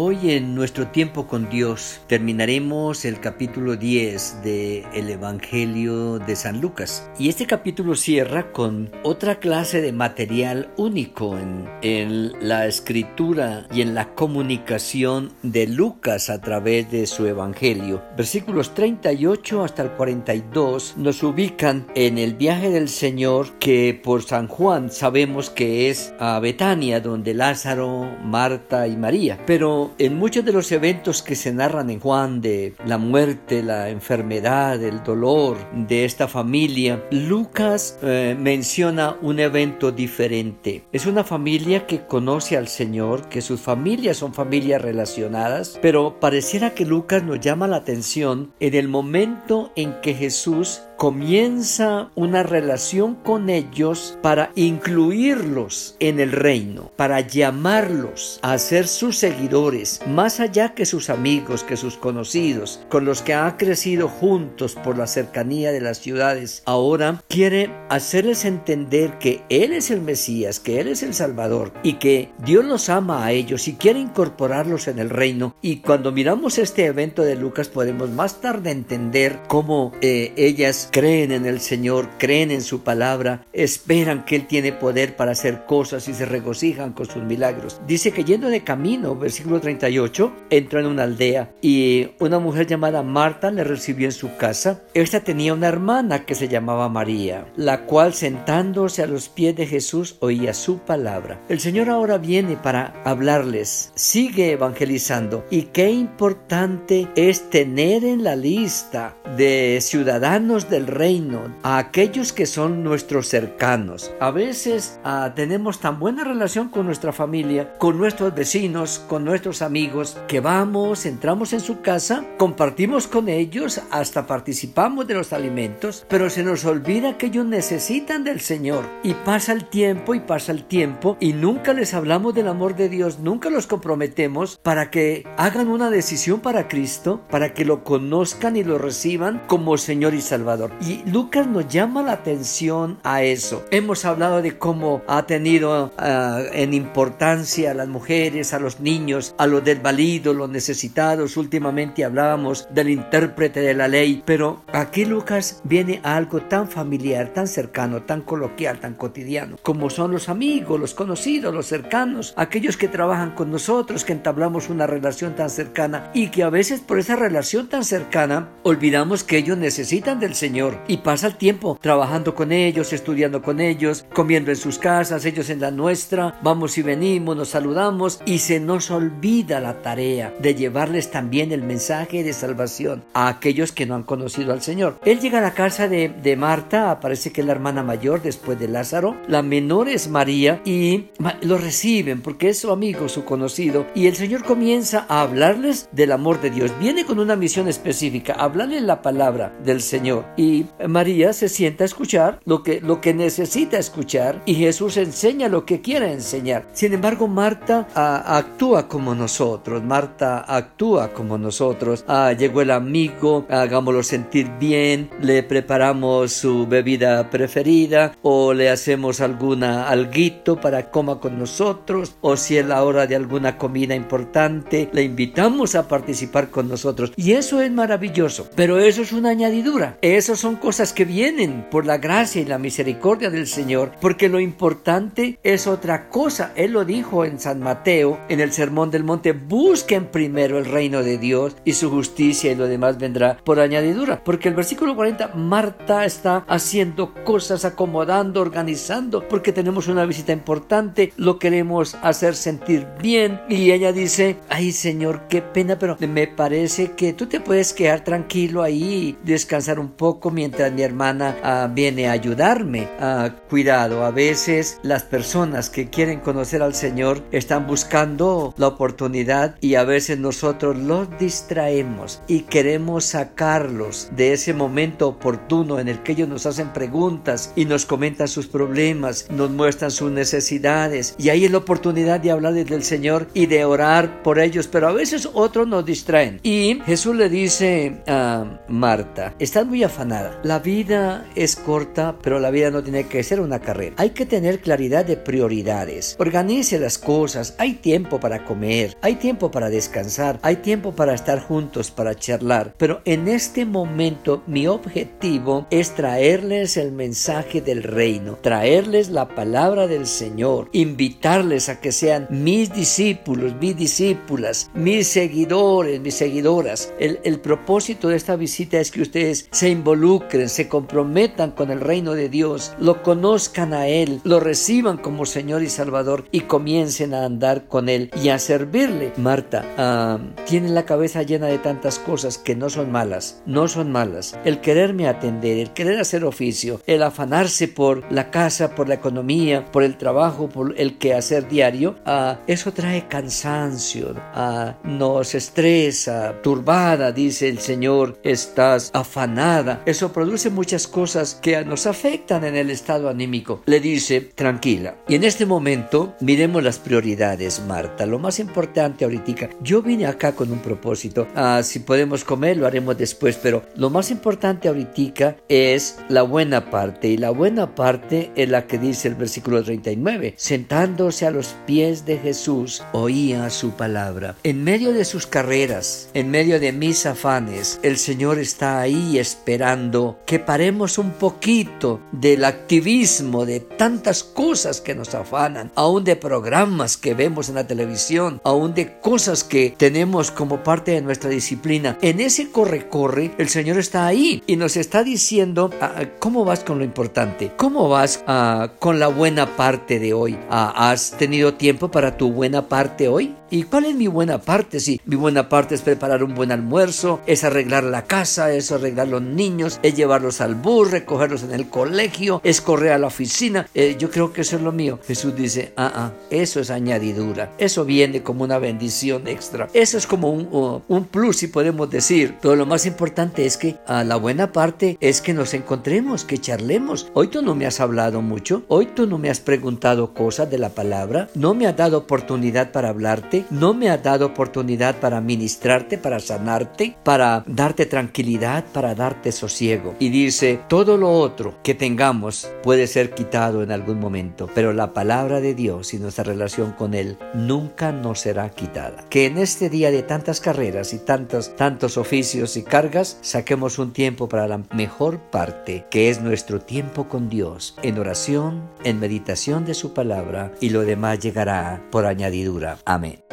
Hoy en nuestro tiempo con Dios terminaremos el capítulo 10 del el Evangelio de San Lucas. Y este capítulo cierra con otra clase de material único en, en la escritura y en la comunicación de Lucas a través de su Evangelio. Versículos 38 hasta el 42 nos ubican en el viaje del Señor que por San Juan sabemos que es a Betania donde Lázaro, Marta y María. Pero en muchos de los eventos que se narran en Juan de la muerte, la enfermedad, el dolor de esta familia, Lucas eh, menciona un evento diferente. Es una familia que conoce al Señor, que sus familias son familias relacionadas, pero pareciera que Lucas nos llama la atención en el momento en que Jesús comienza una relación con ellos para incluirlos en el reino, para llamarlos a ser sus seguidores, más allá que sus amigos, que sus conocidos, con los que ha crecido juntos por la cercanía de las ciudades. Ahora quiere hacerles entender que Él es el Mesías, que Él es el Salvador y que Dios los ama a ellos y quiere incorporarlos en el reino. Y cuando miramos este evento de Lucas podemos más tarde entender cómo eh, ellas creen en el Señor, creen en su palabra, esperan que Él tiene poder para hacer cosas y se regocijan con sus milagros. Dice que yendo de camino, versículo 38, entró en una aldea y una mujer llamada Marta le recibió en su casa. Esta tenía una hermana que se llamaba María, la cual sentándose a los pies de Jesús oía su palabra. El Señor ahora viene para hablarles, sigue evangelizando y qué importante es tener en la lista de ciudadanos de reino, a aquellos que son nuestros cercanos. A veces ah, tenemos tan buena relación con nuestra familia, con nuestros vecinos, con nuestros amigos, que vamos, entramos en su casa, compartimos con ellos, hasta participamos de los alimentos, pero se nos olvida que ellos necesitan del Señor. Y pasa el tiempo y pasa el tiempo y nunca les hablamos del amor de Dios, nunca los comprometemos para que hagan una decisión para Cristo, para que lo conozcan y lo reciban como Señor y Salvador. Y Lucas nos llama la atención a eso. Hemos hablado de cómo ha tenido ah, en importancia a las mujeres, a los niños, a los desvalidos, los necesitados. Últimamente hablábamos del intérprete de la ley, pero aquí Lucas viene a algo tan familiar, tan cercano, tan coloquial, tan cotidiano, como son los amigos, los conocidos, los cercanos, aquellos que trabajan con nosotros, que entablamos una relación tan cercana y que a veces por esa relación tan cercana olvidamos que ellos necesitan del Señor y pasa el tiempo trabajando con ellos, estudiando con ellos, comiendo en sus casas, ellos en la nuestra, vamos y venimos, nos saludamos y se nos olvida la tarea de llevarles también el mensaje de salvación a aquellos que no han conocido al Señor. Él llega a la casa de, de Marta, parece que es la hermana mayor después de Lázaro, la menor es María y lo reciben porque es su amigo, su conocido. Y el Señor comienza a hablarles del amor de Dios. Viene con una misión específica, hablarles la palabra del Señor. Y María se sienta a escuchar lo que, lo que necesita escuchar y Jesús enseña lo que quiere enseñar. Sin embargo, Marta actúa como nosotros, Marta actúa como nosotros. Ah, llegó el amigo, hagámoslo sentir bien, le preparamos su bebida preferida o le hacemos alguna alguito para coma con nosotros o si es la hora de alguna comida importante, le invitamos a participar con nosotros y eso es maravilloso, pero eso es una añadidura, eso son cosas que vienen por la gracia y la misericordia del Señor, porque lo importante es otra cosa. Él lo dijo en San Mateo, en el Sermón del Monte, busquen primero el reino de Dios y su justicia y lo demás vendrá por añadidura. Porque el versículo 40, Marta está haciendo cosas, acomodando, organizando, porque tenemos una visita importante, lo queremos hacer sentir bien. Y ella dice, ay Señor, qué pena, pero me parece que tú te puedes quedar tranquilo ahí, descansar un poco mientras mi hermana ah, viene a ayudarme. Ah, cuidado, a veces las personas que quieren conocer al Señor están buscando la oportunidad y a veces nosotros los distraemos y queremos sacarlos de ese momento oportuno en el que ellos nos hacen preguntas y nos comentan sus problemas, nos muestran sus necesidades y ahí es la oportunidad de hablarles del Señor y de orar por ellos, pero a veces otros nos distraen. Y Jesús le dice a Marta, estás muy afanada nada. La vida es corta, pero la vida no tiene que ser una carrera. Hay que tener claridad de prioridades. Organice las cosas. Hay tiempo para comer, hay tiempo para descansar, hay tiempo para estar juntos, para charlar. Pero en este momento mi objetivo es traerles el mensaje del reino, traerles la palabra del Señor, invitarles a que sean mis discípulos, mis discípulas, mis seguidores, mis seguidoras. El, el propósito de esta visita es que ustedes se involucren, se comprometan con el reino de Dios, lo conozcan a Él, lo reciban como Señor y Salvador y comiencen a andar con Él y a servirle. Marta tiene la cabeza llena de tantas cosas que no son malas, no son malas. El quererme atender, el querer hacer oficio, el afanarse por la casa, por la economía, por el trabajo, por el quehacer diario, ah, eso trae cansancio, ah, nos estresa, turbada, dice el Señor, estás afanada. Eso produce muchas cosas que nos afectan en el estado anímico. Le dice, tranquila. Y en este momento miremos las prioridades, Marta. Lo más importante ahorita, yo vine acá con un propósito. Ah, si podemos comer, lo haremos después, pero lo más importante ahorita es la buena parte. Y la buena parte es la que dice el versículo 39. Sentándose a los pies de Jesús, oía su palabra. En medio de sus carreras, en medio de mis afanes, el Señor está ahí esperando que paremos un poquito del activismo, de tantas cosas que nos afanan, aún de programas que vemos en la televisión, aún de cosas que tenemos como parte de nuestra disciplina. En ese corre-corre, el Señor está ahí y nos está diciendo ah, cómo vas con lo importante, cómo vas ah, con la buena parte de hoy. Ah, ¿Has tenido tiempo para tu buena parte hoy? ¿Y cuál es mi buena parte? Sí, mi buena parte es preparar un buen almuerzo, es arreglar la casa, es arreglar los niños, es llevarlos al bus, recogerlos en el colegio, es correr a la oficina. Eh, yo creo que eso es lo mío. Jesús dice, ah, ah, eso es añadidura. Eso viene como una bendición extra. Eso es como un, un plus, si podemos decir. Pero lo más importante es que a la buena parte es que nos encontremos, que charlemos. Hoy tú no me has hablado mucho, hoy tú no me has preguntado cosas de la palabra, no me has dado oportunidad para hablarte no me ha dado oportunidad para ministrarte, para sanarte, para darte tranquilidad, para darte sosiego. Y dice, todo lo otro que tengamos puede ser quitado en algún momento, pero la palabra de Dios y nuestra relación con Él nunca nos será quitada. Que en este día de tantas carreras y tantos, tantos oficios y cargas, saquemos un tiempo para la mejor parte, que es nuestro tiempo con Dios, en oración, en meditación de su palabra, y lo demás llegará por añadidura. Amén.